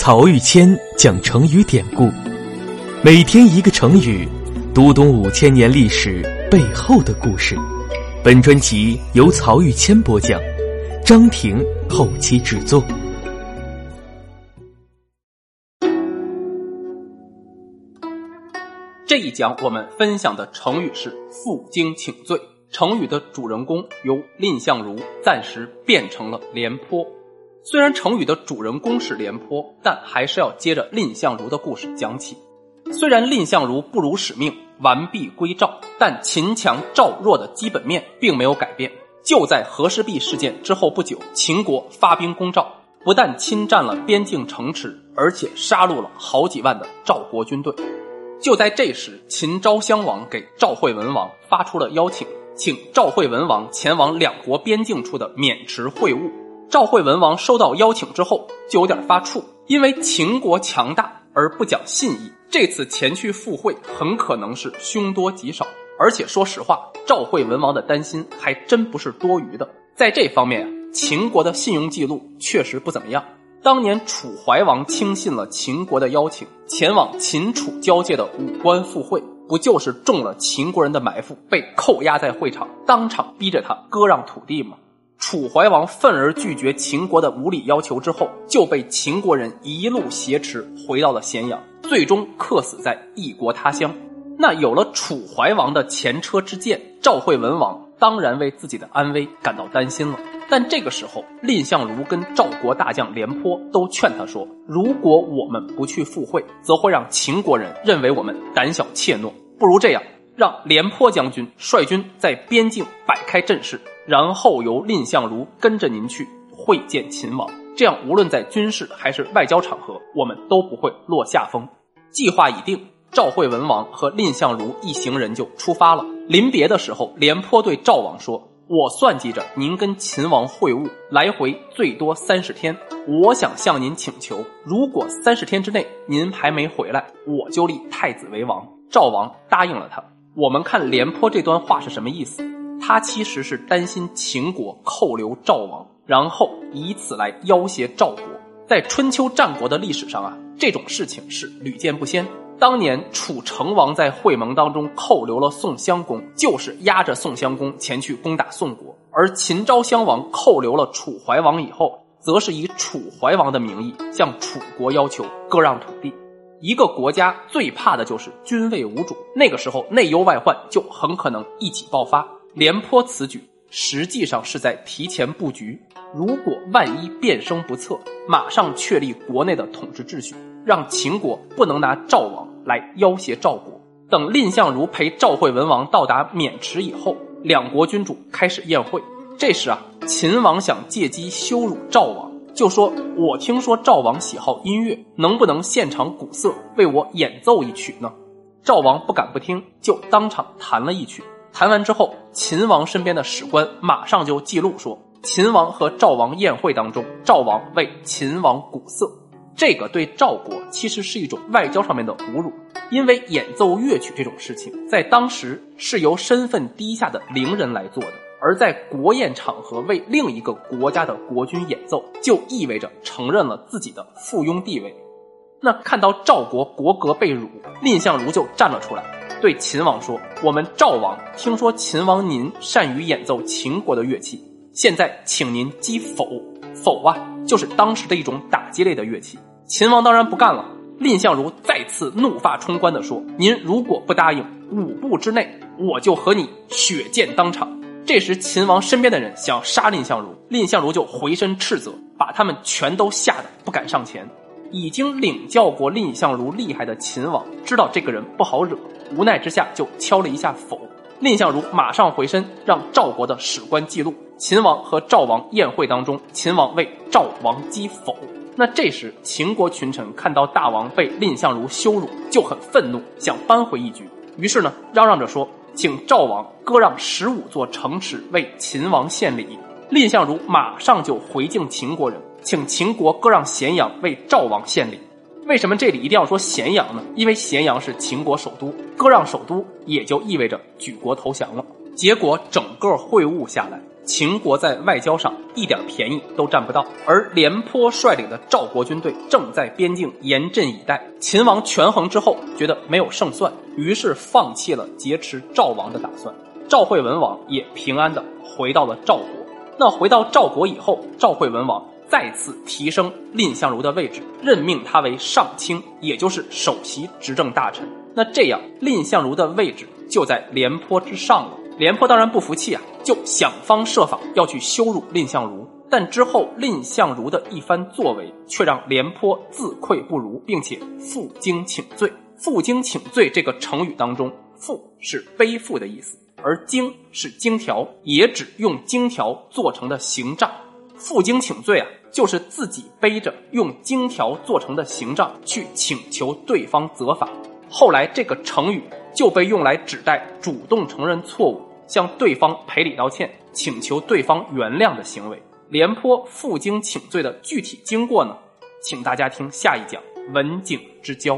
曹玉谦讲成语典故，每天一个成语，读懂五千年历史背后的故事。本专辑由曹玉谦播讲，张婷后期制作。这一讲我们分享的成语是“负荆请罪”。成语的主人公由蔺相如暂时变成了廉颇。虽然成语的主人公是廉颇，但还是要接着蔺相如的故事讲起。虽然蔺相如不辱使命，完璧归赵，但秦强赵弱的基本面并没有改变。就在和氏璧事件之后不久，秦国发兵攻赵，不但侵占了边境城池，而且杀戮了好几万的赵国军队。就在这时，秦昭襄王给赵惠文王发出了邀请，请赵惠文王前往两国边境处的渑池会晤。赵惠文王收到邀请之后，就有点发怵，因为秦国强大而不讲信义，这次前去赴会很可能是凶多吉少。而且说实话，赵惠文王的担心还真不是多余的。在这方面，秦国的信用记录确实不怎么样。当年楚怀王轻信了秦国的邀请，前往秦楚交界的武关赴会，不就是中了秦国人的埋伏，被扣押在会场，当场逼着他割让土地吗？楚怀王愤而拒绝秦国的无理要求之后，就被秦国人一路挟持回到了咸阳，最终客死在异国他乡。那有了楚怀王的前车之鉴，赵惠文王当然为自己的安危感到担心了。但这个时候，蔺相如跟赵国大将廉颇都劝他说：“如果我们不去赴会，则会让秦国人认为我们胆小怯懦。不如这样，让廉颇将军率军在边境摆开阵势。”然后由蔺相如跟着您去会见秦王，这样无论在军事还是外交场合，我们都不会落下风。计划已定，赵惠文王和蔺相如一行人就出发了。临别的时候，廉颇对赵王说：“我算计着您跟秦王会晤，来回最多三十天。我想向您请求，如果三十天之内您还没回来，我就立太子为王。”赵王答应了他。我们看廉颇这段话是什么意思？他其实是担心秦国扣留赵王，然后以此来要挟赵国。在春秋战国的历史上啊，这种事情是屡见不鲜。当年楚成王在会盟当中扣留了宋襄公，就是压着宋襄公前去攻打宋国；而秦昭襄王扣留了楚怀王以后，则是以楚怀王的名义向楚国要求割让土地。一个国家最怕的就是军位无主，那个时候内忧外患就很可能一起爆发。廉颇此举实际上是在提前布局，如果万一变声不测，马上确立国内的统治秩序，让秦国不能拿赵王来要挟赵国。等蔺相如陪赵惠文王到达渑池以后，两国君主开始宴会。这时啊，秦王想借机羞辱赵王，就说：“我听说赵王喜好音乐，能不能现场鼓瑟为我演奏一曲呢？”赵王不敢不听，就当场弹了一曲。弹完之后，秦王身边的史官马上就记录说，秦王和赵王宴会当中，赵王为秦王鼓瑟。这个对赵国其实是一种外交上面的侮辱，因为演奏乐曲这种事情，在当时是由身份低下的伶人来做的，而在国宴场合为另一个国家的国君演奏，就意味着承认了自己的附庸地位。那看到赵国国格被辱，蔺相如就站了出来。对秦王说：“我们赵王听说秦王您善于演奏秦国的乐器，现在请您击否。否啊，就是当时的一种打击类的乐器。”秦王当然不干了。蔺相如再次怒发冲冠地说：“您如果不答应，五步之内我就和你血溅当场。”这时，秦王身边的人想要杀蔺相如，蔺相如就回身斥责，把他们全都吓得不敢上前。已经领教过蔺相如厉害的秦王知道这个人不好惹。无奈之下，就敲了一下否。蔺相如马上回身，让赵国的史官记录秦王和赵王宴会当中，秦王为赵王击否。那这时，秦国群臣看到大王被蔺相如羞辱，就很愤怒，想扳回一局。于是呢，嚷嚷着说：“请赵王割让十五座城池为秦王献礼。”蔺相如马上就回敬秦国人，请秦国割让咸阳为赵王献礼。为什么这里一定要说咸阳呢？因为咸阳是秦国首都，割让首都也就意味着举国投降了。结果整个会晤下来，秦国在外交上一点便宜都占不到，而廉颇率领的赵国军队正在边境严阵以待。秦王权衡之后，觉得没有胜算，于是放弃了劫持赵王的打算。赵惠文王也平安的回到了赵国。那回到赵国以后，赵惠文王再次提升蔺相如的位置，任命他为上卿，也就是首席执政大臣。那这样，蔺相如的位置就在廉颇之上了。廉颇当然不服气啊，就想方设法要去羞辱蔺相如。但之后蔺相如的一番作为，却让廉颇自愧不如，并且负荆请罪。负荆请罪这个成语当中，负是背负的意思，而荆是荆条，也指用荆条做成的刑杖。负荆请罪啊，就是自己背着用荆条做成的刑杖去请求对方责罚。后来这个成语就被用来指代主动承认错误。向对方赔礼道歉、请求对方原谅的行为，廉颇负荆请罪的具体经过呢？请大家听下一讲文景之交。